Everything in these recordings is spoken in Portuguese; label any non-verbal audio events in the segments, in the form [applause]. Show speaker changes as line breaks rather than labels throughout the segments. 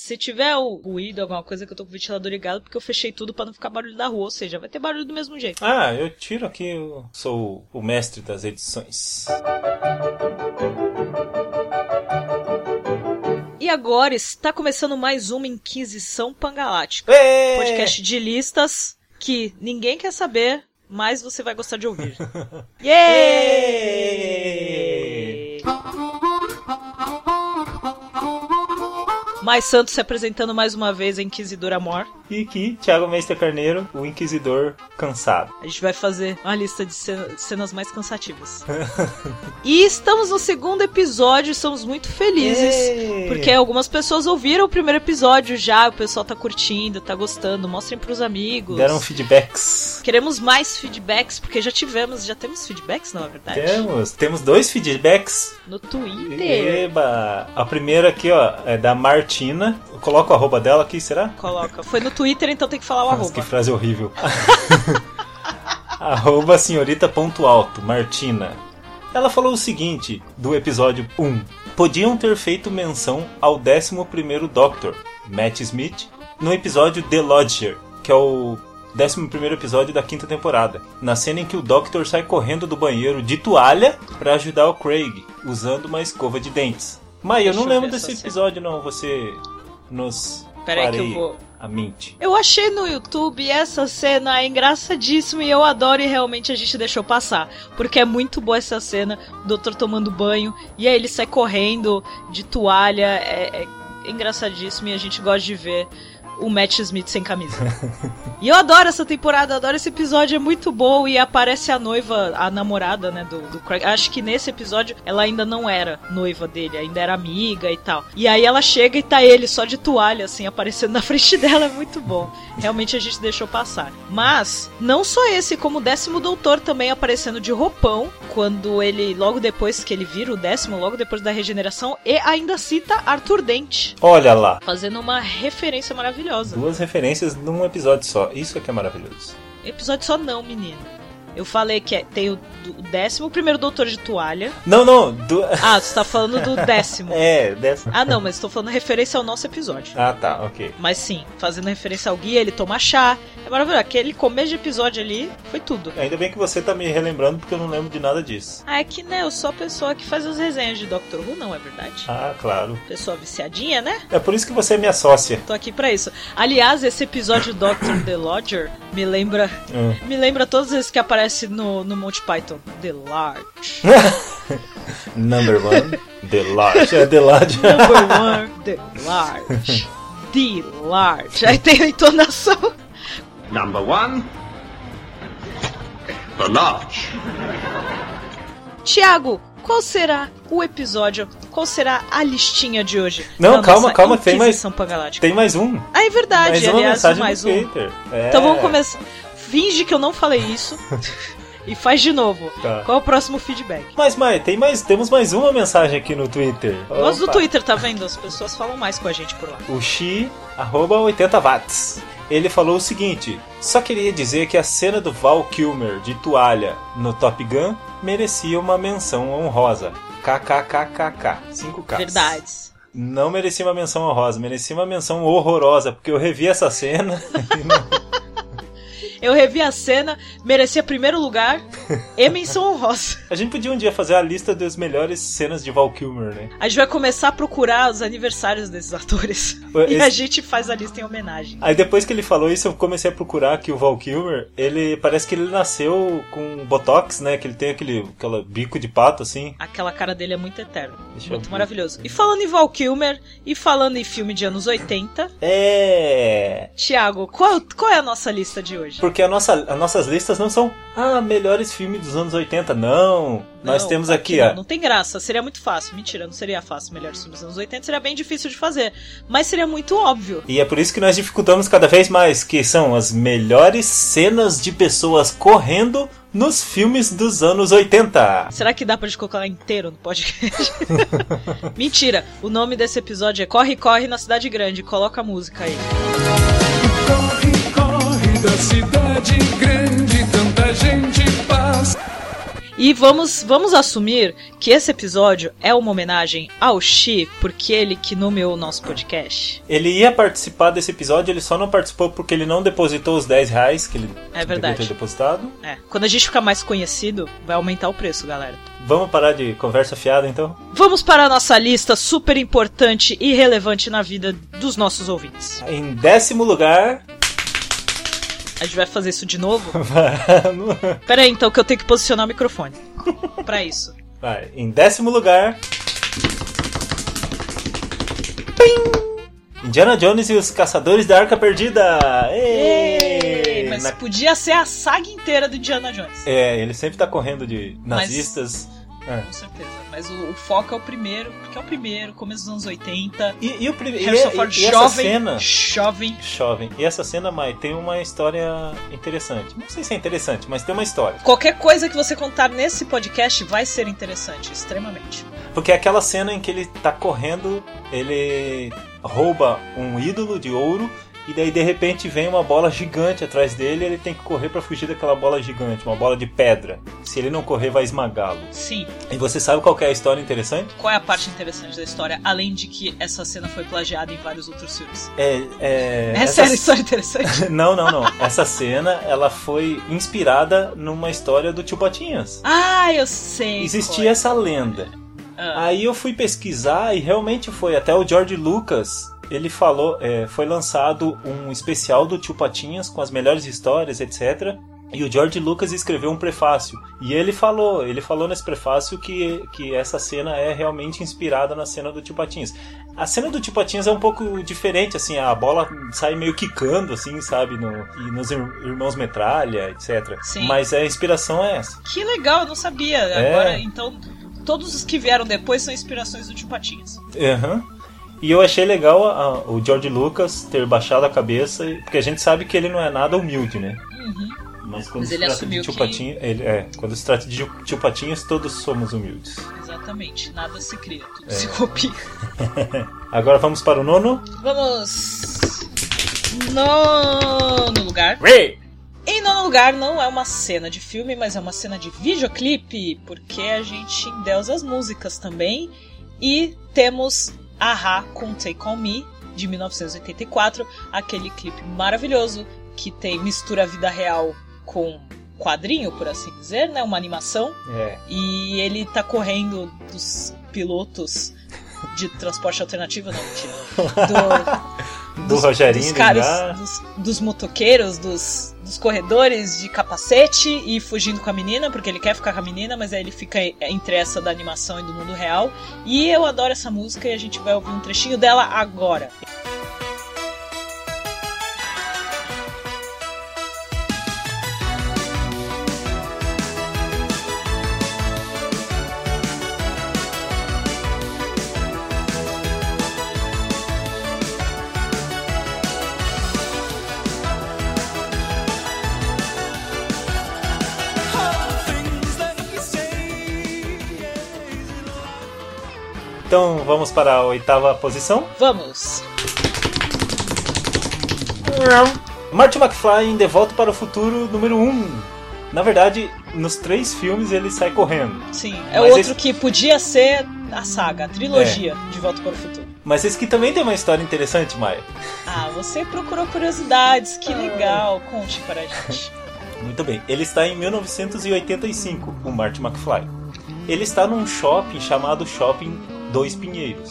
Se tiver o ruído, alguma coisa que eu tô com o ventilador ligado, porque eu fechei tudo pra não ficar barulho da rua, ou seja, vai ter barulho do mesmo jeito.
Ah, eu tiro aqui, eu sou o mestre das edições.
E agora está começando mais uma Inquisição Pangalática.
Ê!
Podcast de listas que ninguém quer saber, mas você vai gostar de ouvir. [laughs] Yay! Mais Santos se apresentando mais uma vez a Inquisidora Mor.
E aqui, Thiago Mestre Carneiro, o Inquisidor cansado.
A gente vai fazer uma lista de ce- cenas mais cansativas. [laughs] e estamos no segundo episódio, estamos muito felizes. Porque algumas pessoas ouviram o primeiro episódio já, o pessoal tá curtindo, tá gostando, mostrem pros amigos.
Deram feedbacks.
Queremos mais feedbacks, porque já tivemos, já temos feedbacks, não é verdade?
Temos, temos dois feedbacks.
No Twitter.
Eba! A primeira aqui, ó, é da Martina. Eu coloco o arroba dela aqui, será?
Coloca. Foi no Twitter, então tem que falar o
Nossa,
arroba.
que frase horrível. [laughs] arroba senhorita.alto, Martina. Ela falou o seguinte, do episódio 1. Podiam ter feito menção ao 11º Doctor, Matt Smith, no episódio The Lodger, que é o 11º episódio da quinta temporada. Na cena em que o Doctor sai correndo do banheiro de toalha para ajudar o Craig, usando uma escova de dentes. Mas eu não
eu
lembro
essa
desse
cena.
episódio não, você nos
Pera aí que eu vou-
a mente.
Eu achei no YouTube essa cena é engraçadíssima e eu adoro e realmente a gente deixou passar. Porque é muito boa essa cena, o doutor tomando banho e aí ele sai correndo de toalha. É, é engraçadíssimo e a gente gosta de ver o Matt Smith sem camisa. e eu adoro essa temporada, adoro esse episódio, é muito bom e aparece a noiva, a namorada, né, do, do Craig. Acho que nesse episódio ela ainda não era noiva dele, ainda era amiga e tal. E aí ela chega e tá ele só de toalha, assim, aparecendo na [laughs] frente dela, é muito bom. Realmente a gente deixou passar. Mas, não só esse, como o décimo doutor também aparecendo de roupão, quando ele, logo depois que ele vira o décimo, logo depois da regeneração, e ainda cita Arthur Dente,
Olha lá.
fazendo uma referência maravilhosa.
Duas referências num episódio só. Isso é que é maravilhoso.
Episódio só não, menino. Eu falei que é- tem o, do- o décimo primeiro doutor de toalha.
Não, não. Du...
Ah, você tá falando do [laughs] décimo.
É, dessa.
Ah, não, mas estou falando referência ao nosso episódio.
Ah, tá, ok.
Mas sim, fazendo referência ao guia, ele toma chá. É maravilhoso. Aquele começo de episódio ali foi tudo.
Ainda bem que você tá me relembrando porque eu não lembro de nada disso.
Ah, é que, né, eu sou a pessoa que faz as resenhas de Doctor Who, não é verdade?
Ah, claro.
Pessoa viciadinha, né?
É por isso que você é minha sócia.
Tô aqui pra isso. Aliás, esse episódio Doctor [coughs] The Lodger me lembra.
Hum.
Me lembra todas as vezes que aparece no, no Monty Python. The Large. [laughs]
Number one, The Large. É The Large.
Number one, The Large. The Large. Aí tem a entonação.
Number one, the large.
Tiago, qual será o episódio? Qual será a listinha de hoje?
Não, calma, calma, tem mais-
Pangalática?
Tem mais um.
Ah, é verdade,
mais uma
aliás,
mensagem
mais um.
É.
Então vamos começar. Finge que eu não falei isso. e faz de novo.
Tá.
Qual é o próximo feedback?
Mas, Mai, tem mais, temos mais uma mensagem aqui no Twitter.
Gosto do. Twitter, tá vendo? As pessoas falam mais com a gente por lá.
O Xi, arroba 80 watts. Ele falou o seguinte: só queria dizer que a cena do Val Kilmer de toalha no Top Gun merecia uma menção honrosa. KKKKK. 5K.
Verdades.
Não merecia uma menção honrosa, merecia uma menção horrorosa, porque eu revi essa cena. [laughs] e não-
Eu revi a cena, merecia primeiro lugar [laughs] e menção honrosa.
A gente podia um dia fazer a lista das melhores cenas de Val Kilmer, né?
A gente vai começar a procurar os aniversários desses atores. E
Esse-
a gente faz a lista em homenagem.
Aí depois que ele falou isso, eu comecei a procurar aqui o Val Kilmer. Ele parece que ele nasceu com botox, né? Que ele tem aquele aquela bico de pato assim.
Aquela cara dele é muito eterna.
Deixa
muito maravilhoso. E falando em Val Kilmer, e falando em filme de anos 80,
É.
Tiago, qual, qual é a nossa lista de hoje?
Porque a nossa, as nossas listas não são ah, melhores filmes dos anos 80. Não. Nós
Não,
temos aqui,
não,
ó.
Não tem graça, seria muito fácil. Mentira, não seria fácil. Melhores filmes dos anos 80 seria bem difícil de fazer. Mas seria muito óbvio.
E é por isso que nós dificultamos cada vez mais, que são as melhores cenas de pessoas correndo nos filmes dos anos 80.
Será que dá pra gente colocar inteiro no podcast? [laughs] Mentira, o nome desse episódio é Corre, Corre na Cidade Grande. Coloca a música aí.
Da cidade grande, tanta gente passa.
E vamos, vamos assumir que esse episódio é uma homenagem ao Xi, porque ele que nomeou o nosso podcast.
Ele ia participar desse episódio, ele só não participou porque ele não depositou os 10 reais que ele
É
devia
verdade.
ter depositado.
É, quando a gente ficar mais conhecido, vai aumentar o preço, galera.
Vamos parar de conversa fiada então?
Vamos para a nossa lista super importante e relevante na vida dos nossos ouvintes.
Em décimo lugar.
A gente vai fazer isso de novo? [laughs]
Vamos.
Pera aí, então, que eu tenho que posicionar o microfone. Pra isso.
Vai. Em décimo lugar. Pim! Indiana Jones e os Caçadores da Arca Perdida! Êêêê!
Ei, mas
Na-
podia ser a saga inteira do Indiana Jones.
É, ele sempre tá correndo de
Mas-
nazistas. É.
Com certeza. Mas o, o foco é o primeiro, porque é o primeiro, começo dos anos 80.
E, e o primeiro. E, e- essa cena.
jovem.
Jovem. E essa cena, Mai, tem uma história interessante. Não sei se é interessante, mas tem uma história.
Qualquer coisa que você contar nesse podcast vai ser interessante, extremamente.
Porque é aquela cena em que ele tá correndo, ele rouba um ídolo de ouro. E daí de repente vem uma bola gigante atrás dele e ele tem que correr pra fugir daquela bola gigante, uma bola de pedra. Se ele não correr, vai esmagá-lo.
Sim.
E você sabe qual é a história interessante?
Qual é a parte interessante da história, além de que essa cena foi plagiada em vários outros filmes?
É, é,
É
essa-
sério, história interessante? [laughs]
Não, não, não. Essa cena, ela foi inspirada numa história do Tio Patinhas.
ah, eu sei.
Existia
é.
essa lenda.
Ah,
Aí eu fui pesquisar e realmente foi. Até o George Lucas, ele falou, é, foi lançado um especial do Tio Patinhas com as melhores histórias, etc. E o George Lucas escreveu um prefácio. E ele falou, ele falou nesse prefácio que, que essa cena é realmente inspirada na cena do Tio Patinhas. A cena do Tio Patinhas é um pouco diferente, assim, a bola sai meio quicando, assim, sabe, no, e nos Ir- Irmãos Metralha, etc.
Sim.
Mas a inspiração é essa.
Que legal, eu não sabia.
É.
Agora, então, todos os que vieram depois são inspirações do Tio Patinhas.
Aham. E eu achei legal a- o George Lucas ter baixado a cabeça, porque a gente sabe que ele não é nada humilde, né?
Uhum.
Mas quando
Mas
se
ele
trata de tio
que-
Patinhas, ele, é, quando se trata de tio Patinhas, todos somos humildes.
Exatamente, nada se cria, tudo
É.
se copia. [laughs]
Agora vamos para o nono.
Vamos. Nono lugar.
Ray!
Em nono lugar, não é uma cena de filme, mas é uma cena de videoclipe, porque a gente endeusa as músicas também. E temos Aha com Take On Me, de 1984, aquele clipe maravilhoso que tem mistura vida real com quadrinho, por assim dizer, né? Uma animação.
É,
E ele tá correndo dos pilotos de transporte alternativo, não, mentira. [laughs] Do,
do
dos-
Rogerinho,
dos
do
caras, dos, dos motoqueiros, dos, dos corredores de capacete e fugindo com a menina, porque ele quer ficar com a menina, mas aí ele fica entre essa da animação e do mundo real. E eu adoro essa música e a gente vai ouvir um trechinho dela agora.
Então vamos para a oitava posição.
Vamos!
Marty McFly em De Volta para o Futuro número 1. Na verdade, nos três filmes ele sai correndo.
Sim, é
Mas
outro
esse-
que podia ser a saga, a trilogia de Volta para o Futuro.
Mas esse aqui também tem uma história interessante, Maia.
Ah, você procurou curiosidades, que legal. Conte para a gente. [laughs]
Muito bem. Ele está em 1985, o Marty McFly. Ele está num shopping chamado Shopping Dois Pinheiros.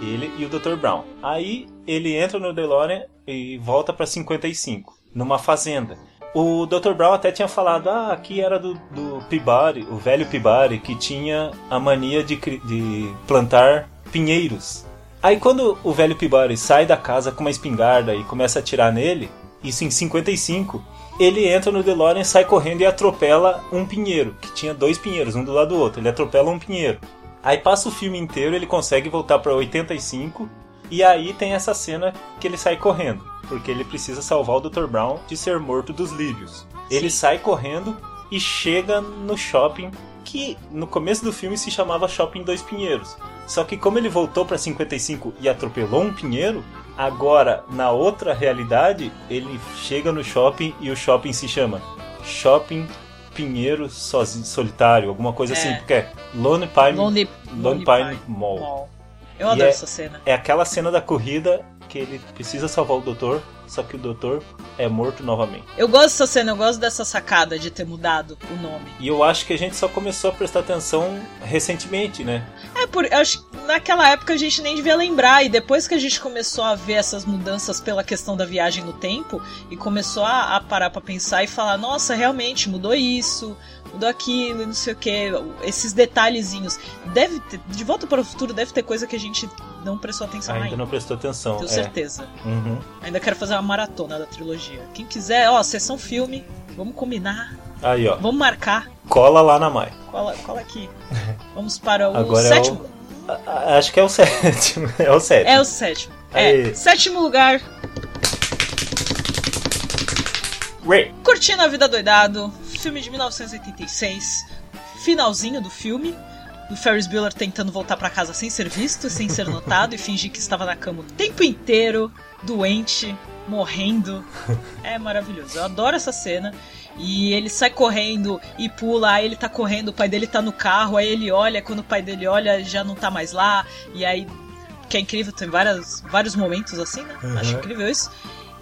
Ele e o Dr. Brown. Aí ele entra no DeLorean e volta para 55, numa fazenda. O Dr. Brown até tinha falado, ah, aqui era do, do Peabody, o velho Peabody, que tinha a mania de, de plantar pinheiros. Aí quando o velho Peabody sai da casa com uma espingarda e começa a atirar nele, isso em 55, ele entra no DeLorean, sai correndo e atropela um pinheiro, que tinha dois pinheiros, um do lado do outro. Ele atropela um pinheiro. Aí passa o filme inteiro, ele consegue voltar para 85, e aí tem essa cena que ele sai correndo, porque ele precisa salvar o Dr. Brown de ser morto dos lírios. Ele sai correndo e chega no shopping que no começo do filme se chamava Shopping Dois Pinheiros. Só que como ele voltou para 55 e atropelou um pinheiro, agora na outra realidade ele chega no shopping e o shopping se chama Shopping pinheiro sozinho, solitário, alguma coisa
É.
assim, porque é Lone Pine,
Lonely,
Lone Pine Mall.
Mall. Eu
E
adoro
é-
essa cena.
É aquela cena da corrida que ele precisa salvar o doutor, só que o doutor é morto novamente.
Eu gosto dessa cena, eu gosto dessa sacada de ter mudado o nome.
E eu acho que a gente só começou a prestar atenção recentemente, né?
É, por, acho que naquela época a gente nem devia lembrar, e depois que a gente começou a ver essas mudanças pela questão da viagem no tempo, e começou a, a parar pra pensar e falar, nossa, realmente mudou isso, mudou aquilo, e não sei o que, esses detalhezinhos. Deve ter, de volta para o futuro deve ter coisa que a gente não prestou atenção
Ainda
ainda.
não prestou atenção.
Tenho
é.
certeza.
Uhum.
Ainda quero fazer uma maratona da trilogia. Quem quiser, ó, sessão filme, vamos combinar,
Aí, ó.
vamos marcar.
Cola lá na Mai.
Cola, cola aqui. [laughs] Vamos para o
Agora é
sétimo.
A- a- Acho que é o [laughs] sétimo. É o sétimo.
É o sétimo. É, sétimo lugar,
Ray.
Curtindo a Vida Doidado, filme de 1986, finalzinho do filme, do Ferris Bueller tentando voltar pra casa sem ser visto, sem ser notado e fingir que estava na cama o tempo inteiro, doente, morrendo. É maravilhoso. Eu adoro essa cena. E ele sai correndo e pula, aí ele tá correndo, o pai dele tá no carro, aí ele olha, quando o pai dele olha, já não tá mais lá, e aí que é incrível, tem várias, vários momentos assim, né?
Uhum.
Acho incrível isso.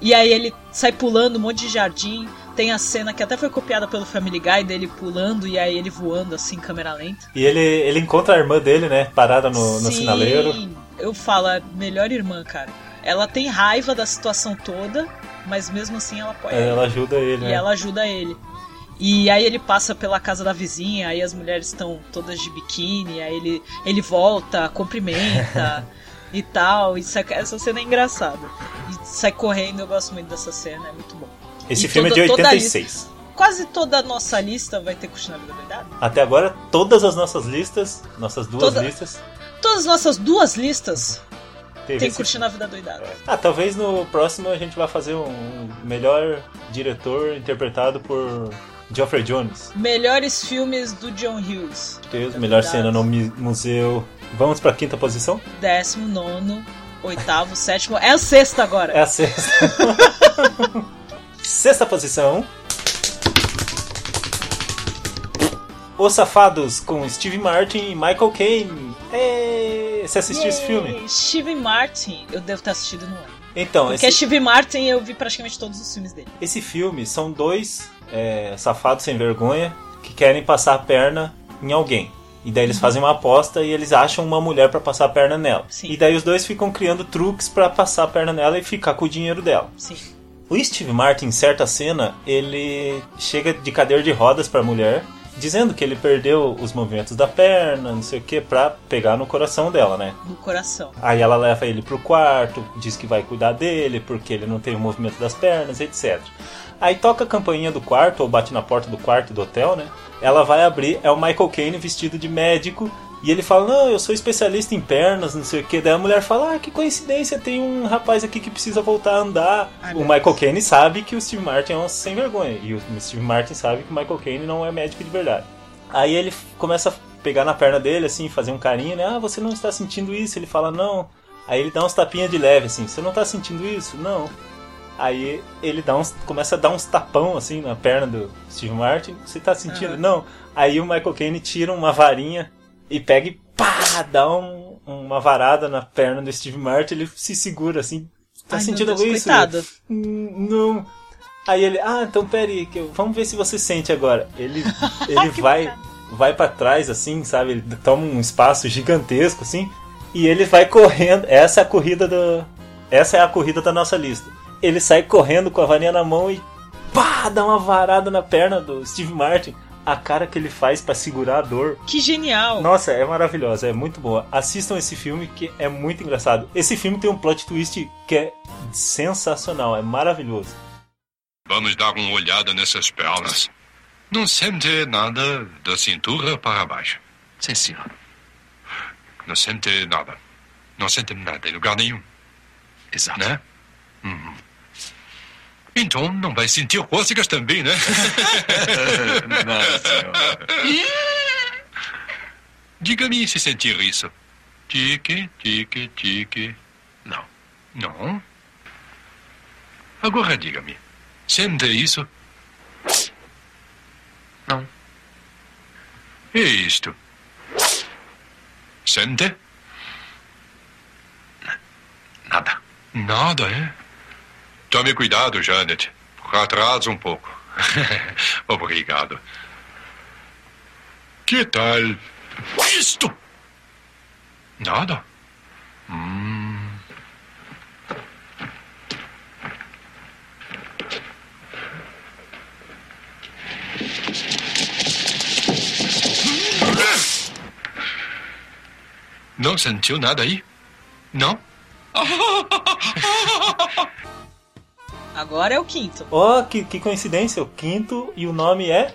E aí ele sai pulando um monte de jardim. Tem a cena que até foi copiada pelo Family Guy dele pulando e aí ele voando assim, câmera lenta.
E ele, ele encontra a irmã dele, né? Parada no, no
Sim,
sinaleiro.
Eu falo, a melhor irmã, cara. Ela tem raiva da situação toda, mas mesmo assim ela apoia ele.
Ela ajuda ele,
E
né?
ela ajuda ele. E aí ele passa pela casa da vizinha, aí as mulheres estão todas de biquíni, aí ele, ele volta, cumprimenta [laughs] e tal. E sai- essa cena é engraçada. E sai correndo, eu gosto muito dessa cena, é muito bom.
Esse
e
filme
toda-
é de
toda a
86.
Quase toda a nossa lista vai ter Curtindo a Vida Doidada.
Até agora, todas as nossas listas, nossas duas
Toda-
listas,
Todas as nossas duas listas
teve
tem Curtindo a Vida Doidada.
Ah, talvez no próximo a gente vai fazer um melhor diretor interpretado por Geoffrey Jones.
Melhores filmes do John Hughes.
Deus, melhor cena no museu. Vamos pra quinta posição?
Décimo, nono, oitavo, sétimo. É a sexta agora.
É a sexta. [laughs] sexta posição. Os Safados com Steve Martin e Michael Caine. Ê, Você assistiu esse filme?
Yay! Steve Martin, eu devo ter assistido no ano.
Então,
Porque
esse,
Steve Martin eu vi praticamente todos os filmes dele.
esse filme são dois é, safados sem vergonha que querem passar a perna em alguém. E daí eles fazem uma aposta e eles acham uma mulher pra passar a perna nela.
Sim.
E daí os dois ficam criando truques pra passar a perna nela e ficar com o dinheiro dela.
Sim.
O Steve Martin, em certa cena, ele chega de cadeira de rodas pra mulher, dizendo que ele perdeu os movimentos da perna, não sei o que, pra pegar no coração dela, né?
No coração.
Aí ela leva ele pro quarto, diz que vai cuidar dele, porque ele não tem o movimento das pernas, etc. Aí toca a campainha do quarto, ou bate na porta do quarto do hotel, né? Ela vai abrir, é o Michael Caine vestido de médico, e ele fala, não, eu sou especialista em pernas, não sei o que. Daí a mulher fala, ah, que coincidência, tem um rapaz aqui que precisa voltar a andar.
Ai,
o Michael Caine sabe que o Steve Martin é um sem vergonha, e o Steve Martin sabe que o Michael Caine não é médico de verdade. Aí ele começa a pegar na perna dele, assim, fazer um carinho, né? Ah, você não está sentindo isso? Ele fala, não. Aí ele dá uns tapinhas de leve, assim, você não está sentindo isso? Não. Aí ele dá uns, começa a dar uns tapão, assim, na perna do Steve Martin. Você tá sentindo?
Aham.
Não. Aí o Michael Caine tira uma varinha e pega e pá, dá um- uma varada na perna do Steve Martin. Ele se segura, assim. Tá
Ai,
sentindo
Deus,
isso?
coitado.
Não. Aí ele, ah, então peraí, que eu- vamos ver se você sente agora. Ele, [laughs] ele vai, vai para trás, assim, sabe? Ele toma um espaço gigantesco, assim, e ele vai correndo. Essa é a corrida do. Essa é a corrida da nossa lista. Ele sai correndo com a varinha na mão e pá, dá uma varada na perna do Steve Martin. A cara que ele faz para segurar a dor.
Que genial.
Nossa, é maravilhosa, é muito boa. Assistam esse filme que é muito engraçado. Esse filme tem um plot twist que é sensacional, é maravilhoso.
Vamos dar uma olhada nessas pernas. Não sente nada da cintura para baixo.
Sim, senhor.
Não sente nada. Não sente nada em lugar nenhum,
Exato.
né? Uhum. Então não vai sentir cócegas também, né? [laughs]
Nada, senhor.
Diga-me se sentir isso. Tique, tique, tique.
Não.
Não. Agora diga-me. Sente isso?
Não.
E isto? Sente?
Nada.
Nada, é? Tome cuidado, Janet. Atrasa um pouco. [laughs] Obrigado. Que tal isto? Nada. Hum. Não sentiu nada aí? Não? [laughs]
Agora é o quinto.
Ó, que, que coincidência, o quinto e o nome é.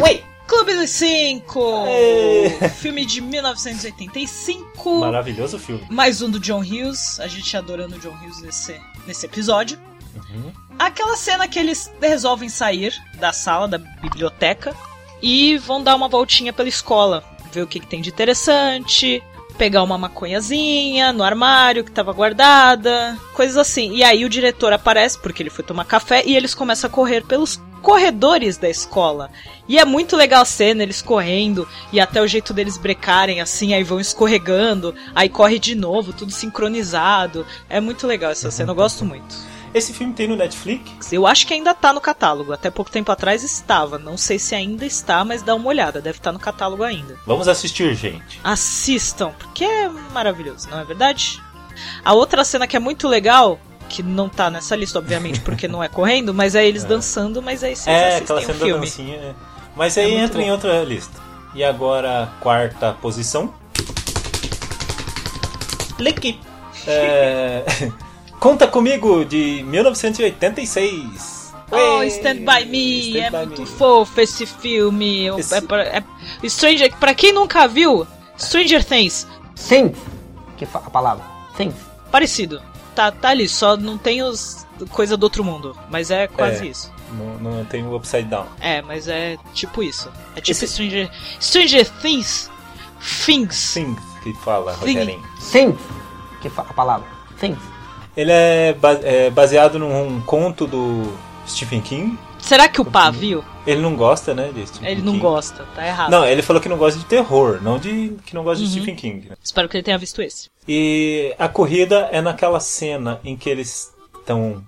Oi! Clube dos Cinco!
Ê. [laughs]
Filme de 1985.
Maravilhoso filme.
Mais um do John Hughes. A gente adorando o John Hughes nesse, nesse episódio.
Uhum.
Aquela cena que eles resolvem sair da sala, da biblioteca, e vão dar uma voltinha pela escola. Ver o que, que tem de interessante, pegar uma maconhazinha no armário que tava guardada, coisas assim. E aí o diretor aparece porque ele foi tomar café e eles começam a correr pelos corredores da escola. E é muito legal a cena, eles correndo e até o jeito deles brecarem assim, aí vão escorregando, aí corre de novo, tudo sincronizado. É muito legal essa cena, eu gosto muito.
Esse filme tem no Netflix?
Eu acho que ainda tá no catálogo. Até pouco tempo atrás estava. Não sei se ainda está, mas dá uma olhada. Deve estar no catálogo ainda.
Vamos assistir, gente.
Assistam, porque é maravilhoso, não é verdade? A outra cena que é muito legal, que não tá nessa lista, obviamente, porque não é [laughs] correndo, mas é eles dançando, mas aí vocês
é, aquela cena da
filme.
dancinha. é. Mas
É
aí
muito
entra em
bom.
outra lista. E agora, quarta posição. Lick. É... [laughs] Conta comigo de 1986.
Oh, Stand By Me,
Stand
é
By
muito
Me.
fofo esse filme.
Esse-
É pra, é- Stranger, pra quem nunca viu, Stranger Things,
Things, que fa- a palavra. Things.
parecido. Tá, tá ali, só não tem os coisa do outro mundo, mas é quase
É.
isso.
Não, não tem o Upside Down.
É, mas é tipo isso. É tipo
Esse-
Stranger, Stranger Things. Things.
Sim, que fala,
Sim.
Rogerinho.
Things, que fa- a palavra. Things.
Ele é, é baseado num conto do Stephen King.
Será que o Pá viu?
Ele não gosta, né, de Stephen
Ele não
King.
gosta, tá errado.
Não, ele falou que não gosta de terror, não de que não gosta
Uhum.
de Stephen King. né?
Espero que ele tenha visto esse.
E a corrida é naquela cena em que eles estão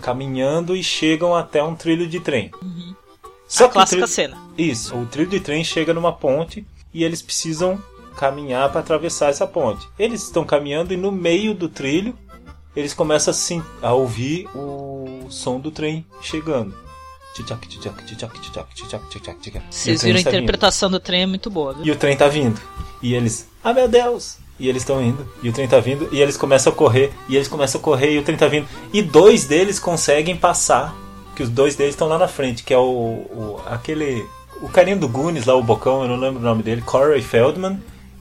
caminhando e chegam até um trilho de trem. Só
Uhum. a
que o
clássica
trilho-
cena.
Isso, o trilho de trem chega numa ponte e eles precisam caminhar para atravessar essa ponte. Eles estão caminhando e no meio do trilho eles começam a, sim- a ouvir o som do trem chegando.
Vocês viram a interpretação do trem é muito boa, viu?
E o trem tá vindo. E eles, ah meu Deus! E eles estão indo, e o trem tá vindo, e eles começam a correr, e eles começam a correr, e o trem tá vindo. E dois deles conseguem passar, que os dois deles estão lá na frente, que é o, o- aquele. O carinha do Goonies lá, o Bocão, eu não lembro o nome dele, Corey Feldman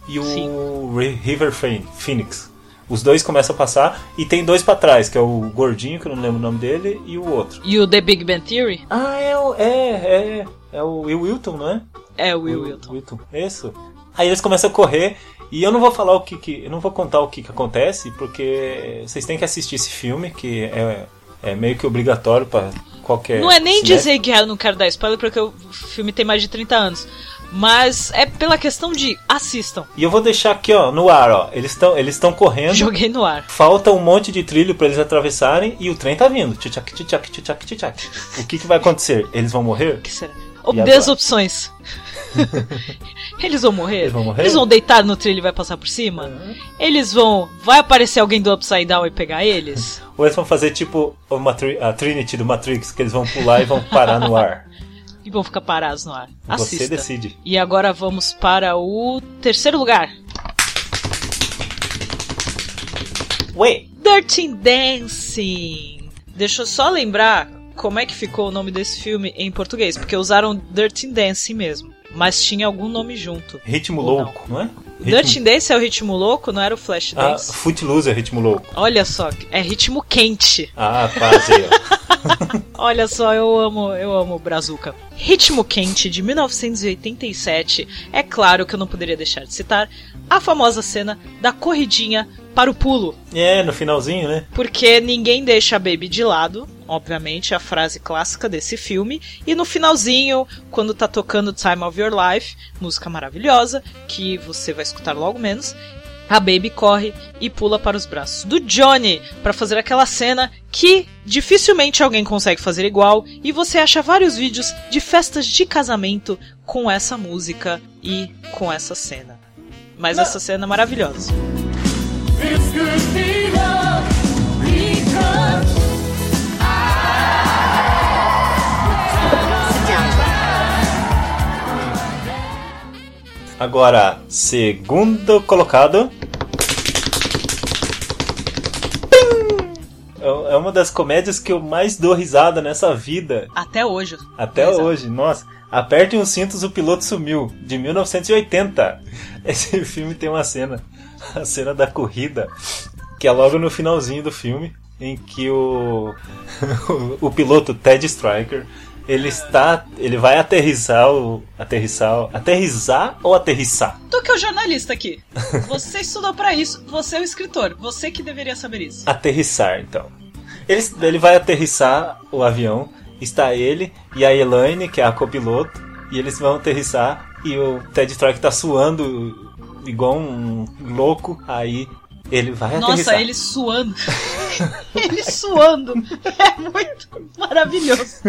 e o Ri- River Phoen- Phoenix. Os dois começam a passar, e tem dois pra trás, que é o gordinho, que eu não lembro o nome dele, e o outro.
E o The Big Bang Theory?
Ah, é o. É, é. É o Will Wilton, não é?
É o Will Wilton.
Wilton. Isso. Aí eles começam a correr e eu não vou falar o que, que eu não vou contar o que, que acontece porque vocês têm que assistir esse filme que é, é meio que obrigatório para qualquer.
Não é nem dizer que eu não quero dar spoiler porque o filme tem mais de 30 anos. Mas é pela questão de assistam.
E eu vou deixar aqui, ó, no ar, ó. Eles estão eles estão correndo.
Joguei no ar.
Falta um monte de trilho para eles atravessarem e o trem tá vindo. Tchutchac, tchutchac, tchutchac, tchutchac. O que, que vai acontecer? Eles vão morrer?
O que será? As opções. [laughs] Eles vão morrer?
Eles vão morrer?
Eles vão deitar no trilho e vai passar por cima? Eles vão. Vai aparecer alguém do Upside Down e pegar eles? [laughs]
Ou eles vão fazer tipo a Trinity do Matrix, que eles vão pular e vão parar no ar?
E vão ficar parados no ar.
Você
Assista.
decide.
E agora vamos para o terceiro lugar.
Ué!
Dirty Dancing. Deixa eu só lembrar como é que ficou o nome desse filme em português, porque usaram Dirty Dancing mesmo, mas tinha algum nome junto.
Ritmo
Ou
louco, não, é?
Dirty Dance é o ritmo louco, não era o Flash
Ah,
Dance?
Footloose é ritmo louco.
Olha só, é ritmo quente.
Ah, quase. [laughs] [laughs]
Olha só, eu amo, eu amo Brazuca. Ritmo Quente de 1987. É claro que eu não poderia deixar de citar a famosa cena da corridinha para o pulo,
É, no finalzinho, né?
porque ninguém deixa a Baby de lado. obviamente, a frase clássica desse filme. E no finalzinho, quando tá tocando Time of Your Life, música maravilhosa, que você vai escutar logo menos, a Baby corre e pula para os braços do Johnny para fazer aquela cena que dificilmente alguém consegue fazer igual e você acha vários vídeos de festas de casamento com essa música e com essa cena. Mas essa cena é maravilhosa.
Agora, segundo colocado. É é uma das comédias que eu mais dou risada nessa vida.
Até hoje.
Até
Exato.
hoje, nossa. Apertem os cintos, o piloto sumiu. De 1980. [laughs] Esse filme tem uma cena. A cena da corrida. Que é logo no finalzinho do filme. Em que o. [laughs] o, piloto Ted Striker. Ele está. Ele vai aterrissar o. Aterrissar. Aterrissar ou aterrissar?
Tu que é o jornalista aqui. [laughs] Você estudou pra isso. Você é o escritor. Você que deveria saber isso.
Aterrissar, então. Ele, ele vai aterrissar o avião. Está ele e a Elaine, que é a copiloto. E eles vão aterrissar. E o Ted Striker tá suando igual um louco. Aí ele vai
Nossa,
aterrissar.
ele suando. [laughs] [laughs] ele suando. É muito maravilhoso.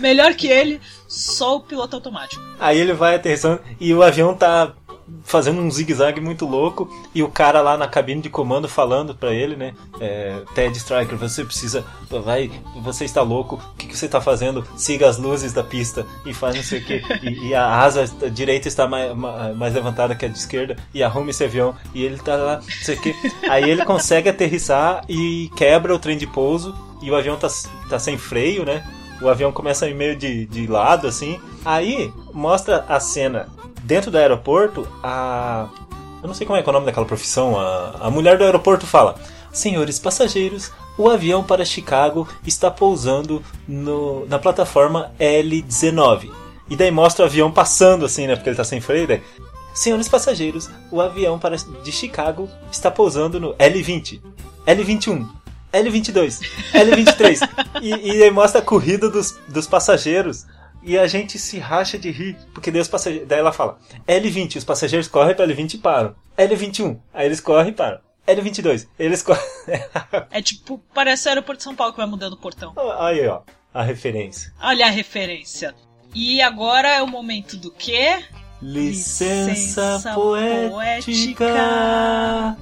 Melhor que ele, só o piloto automático.
Aí ele vai aterrissando e o avião tá fazendo um zigue-zague muito louco e o cara lá na cabine de comando falando pra ele, né? É, Ted Striker, você precisa, vai, você está louco? O que, que você está fazendo? Siga as luzes da pista e faz não sei o que. E, e a asa direita está mais, mais levantada que a de esquerda e arrume esse avião e ele tá lá, não sei o que. Aí ele consegue aterrissar e quebra o trem de pouso e o avião tá, tá sem freio, né? O avião começa a ir meio de, de lado, assim. Aí mostra a cena dentro do aeroporto, a. Eu não sei como é, é o nome daquela profissão. A, a mulher do aeroporto fala: Senhores passageiros, o avião para Chicago está pousando no, na plataforma L19. E daí mostra o avião passando, assim, né? Porque ele tá sem freio. Daí, Senhores passageiros, o avião para, de Chicago está pousando no L20, L21, L22, L23. [laughs] e, e aí mostra a corrida dos, dos passageiros. E a gente se racha de rir, porque daí, os passageiros, daí ela fala: L20, os passageiros correm para L20 e param. L21, aí eles correm e param. L22, eles correm.
é tipo, parece o aeroporto de São Paulo que vai mudando o portão.
Aí, ó, a referência.
Olha a referência. E agora é o momento do quê?
Licença, Licença poética. poética.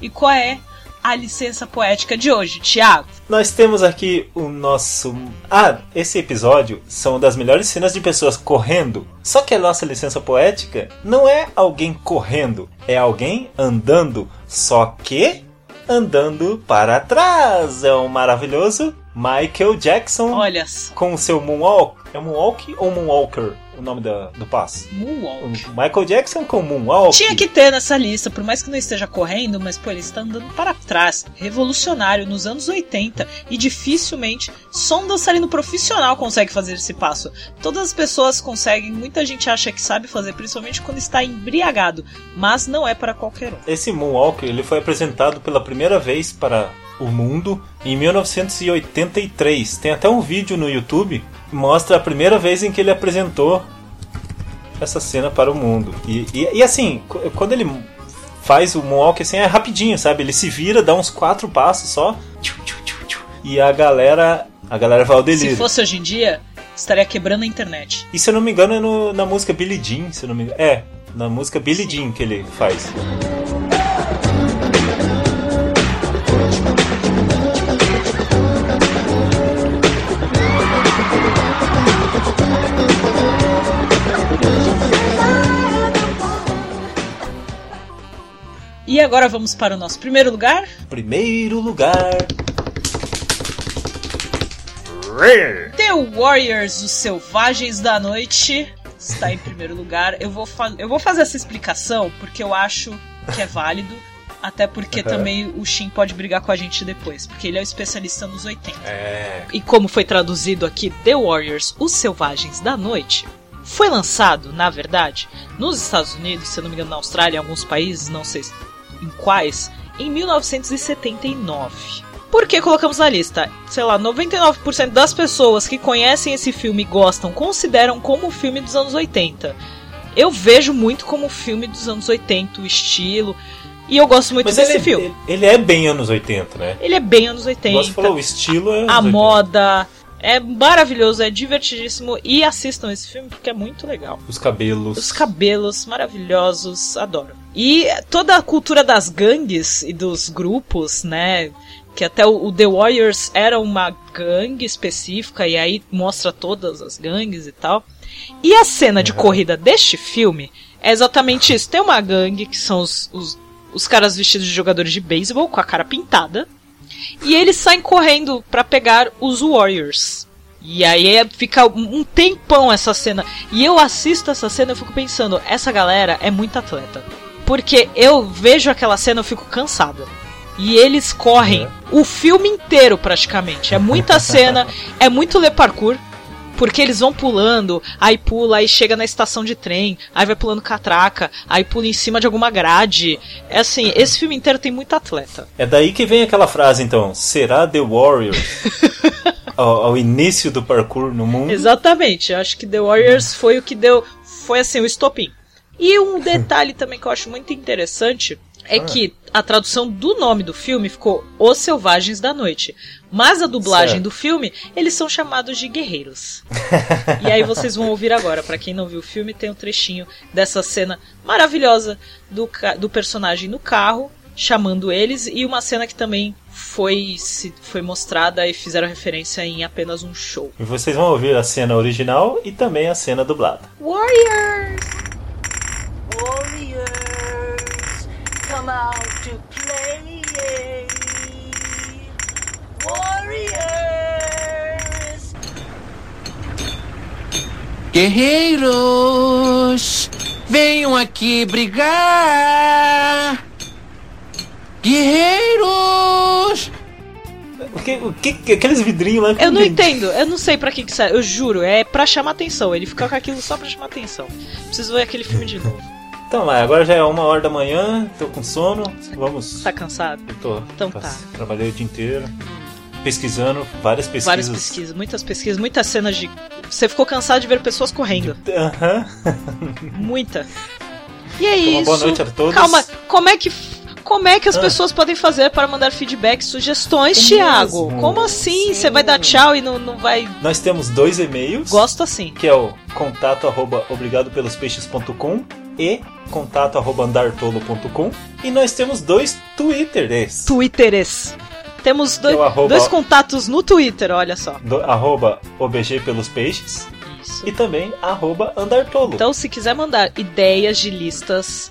E qual é a licença poética de hoje, Thiago?
Nós temos aqui o nosso. Ah, esse episódio são das melhores cenas de pessoas correndo. Só que a nossa licença poética não é alguém correndo, é alguém andando. Só que andando para trás. É um maravilhoso Michael Jackson.
Olha.
Com o seu Moonwalk. É Moonwalk ou Moonwalker? O nome da, do passo?
Moonwalk.
Michael Jackson com Moonwalk.
Tinha que ter nessa lista, por mais que não esteja correndo, mas pô, ele está andando para trás. Revolucionário nos anos 80 e dificilmente só um dançarino profissional consegue fazer esse passo. Todas as pessoas conseguem, muita gente acha que sabe fazer, principalmente quando está embriagado, mas não é para qualquer um.
Esse Moonwalk ele foi apresentado pela primeira vez para o mundo em 1983. Tem até um vídeo no YouTube que mostra a primeira vez em que ele apresentou essa cena para o mundo. E, e, e assim, quando ele faz o moonwalk assim, é rapidinho, sabe? Ele se vira, dá uns quatro passos só. E a galera. A galera vai ao delírio.
Se fosse hoje em dia, estaria quebrando a internet.
E se eu não me engano é no, na música Billie Jean, se eu não me engano. É, na música Billie Jean que ele faz.
E agora vamos para o nosso primeiro lugar?
Primeiro lugar.
The Warriors, os Selvagens da Noite, está em primeiro lugar. Eu vou, eu vou fazer essa explicação porque eu acho que é válido. Até porque uhum. também o Shin pode brigar com a gente depois, porque ele é o especialista nos 80.
É.
E como foi traduzido aqui, The Warriors, os Selvagens da Noite, foi lançado, na verdade, nos Estados Unidos, se não me engano, na Austrália, em alguns países, não sei em quais, em 1979. Por que colocamos na lista? Sei lá, 99% das pessoas que conhecem esse filme e gostam consideram como um filme dos anos 80. Eu vejo muito como filme dos anos 80, o estilo. E eu gosto muito
Mas
desse
ele,
filme.
Ele, ele é bem anos 80, né?
Ele é bem anos 80.
Igual você falou, o estilo é
a
80.
moda. É maravilhoso, é divertidíssimo. E assistam esse filme porque é muito legal.
Os cabelos.
Os cabelos maravilhosos, adoro. E toda a cultura das gangues e dos grupos, né? Que até o, o The Warriors era uma gangue específica, e aí mostra todas as gangues e tal. E a cena de
Uhum.
corrida deste filme é exatamente isso. Tem uma gangue que são os, os, os caras vestidos de jogadores de beisebol com a cara pintada. E eles saem correndo pra pegar os Warriors. E aí é- fica um tempão essa cena. E eu assisto essa cena e fico pensando, essa galera é muito atleta. Porque eu vejo aquela cena eu fico cansada. E eles correm o filme inteiro praticamente. É muita cena, [laughs] é muito le parkour. Porque eles vão pulando, aí pula, aí chega na estação de trem, aí vai pulando catraca, aí pula em cima de alguma grade. É assim, esse filme inteiro tem muito atleta.
É daí que vem aquela frase, então. Será The Warrior [laughs] ao, ao início do parkour no mundo?
Exatamente, eu acho que The Warriors foi o que deu. Foi assim, o estopim. E um [laughs] detalhe também que eu acho muito interessante é que a tradução do nome do filme ficou Os Selvagens da Noite. Mas a dublagem
Certo.
do filme, eles são chamados de guerreiros. [laughs] e aí vocês vão ouvir agora. Pra quem não viu o filme, tem um trechinho dessa cena maravilhosa do, do personagem no carro, chamando eles, e uma cena que também foi, se, foi mostrada e fizeram referência em apenas um show.
E vocês vão ouvir a cena original e também a cena dublada.
Warriors,
come out to play. Warriors.
Guerreiros, venham aqui brigar. Guerreiros!
O que, o que, que- aqueles vidrinhos lá que
Eu não entendo, eu não sei pra que que serve, eu juro, é pra chamar atenção. Ele fica com aquilo só pra chamar atenção. Preciso ver aquele filme de novo.
Então, lá, agora já é uma hora da manhã, tô com sono, vamos.
Tá cansado?
Eu tô.
Então tá.
Trabalhei o dia inteiro, pesquisando várias pesquisas.
Várias pesquisas, muitas pesquisas, muitas cenas de. Você ficou cansado de ver pessoas correndo.
Aham. [laughs]
Muita. E é
Então, uma
isso.
boa noite a todos.
Calma, como é que. Como é que as
Ah.
pessoas podem fazer para mandar feedback, sugestões,
É
Thiago?
mesmo?
Como assim?
Sim.
Você vai dar tchau e não, não vai.
Nós temos dois e-mails.
Gosto assim.
Que é o contato arroba obrigadopelospeixes.com e contato arroba andartolo.com. E nós temos dois Twitters.
Twitteres. Temos dois,
é o arroba-
dois contatos no Twitter, olha só.
Do, arroba OBG pelos peixes
Isso.
e também arroba andartolo.
Então, se quiser mandar ideias de listas,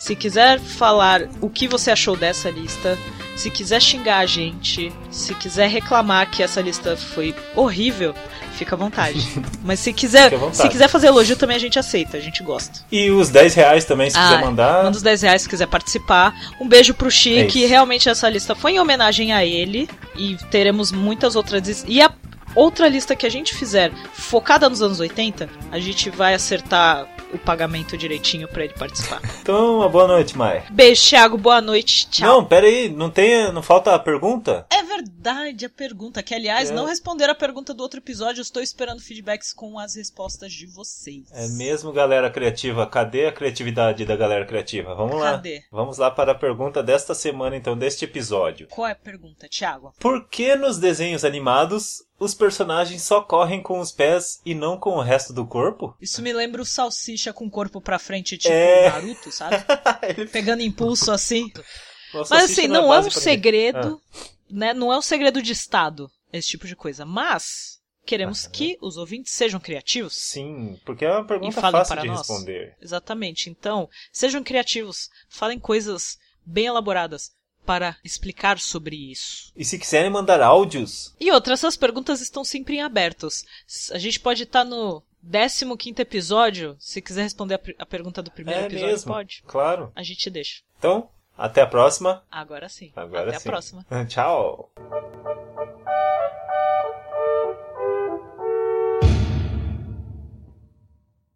se quiser falar o que você achou dessa lista, se quiser xingar a gente, se quiser reclamar que essa lista foi horrível, fica à vontade. [laughs] Mas se quiser, se quiser fazer elogio também a gente aceita, a gente gosta.
E os 10 reais também, se
Ah,
quiser mandar.
Manda os 10 reais se quiser participar. Um beijo pro
É
Chique.
isso.
Realmente essa lista foi em homenagem a ele. E teremos muitas outras. E a outra lista que a gente fizer focada nos anos 80, a gente vai acertar o pagamento direitinho pra ele participar. [laughs]
Então, uma boa noite, Mai.
Beijo, Thiago. Boa noite. Tchau.
Não, pera aí, não tem, não falta a pergunta?
É verdade a pergunta, que aliás
É.
não responderam a pergunta do outro episódio. Eu estou esperando feedbacks com as respostas de vocês.
É mesmo, galera criativa. Cadê a criatividade da galera criativa? Vamos lá.
Cadê?
Vamos lá para a pergunta desta semana, então, deste episódio.
Qual é a pergunta, Thiago?
Por que nos desenhos animados os personagens só correm com os pés e não com o resto do corpo?
Isso me lembra o Salsicha com o corpo pra frente, tipo
É.
Naruto, sabe? [laughs]
Ele-
Pegando impulso assim.
Nossa,
Mas assim, não é
base
um
pra
segredo, né? Não é um segredo de Estado, esse tipo de coisa. Mas queremos que os ouvintes sejam criativos.
Sim, porque é uma pergunta fácil de
nós.
responder.
Exatamente. Então, sejam criativos. Falem coisas bem elaboradas para explicar sobre isso.
E se quiserem mandar áudios,
E outra, essas perguntas estão sempre em abertos. A gente pode estar no 15 episódio. Se quiser responder a, a pergunta do primeiro
é
episódio,
mesmo.
pode.
Claro.
A gente deixa.
Então, até a próxima.
Agora sim.
Agora
Até
sim.
a próxima. [laughs]
Tchau.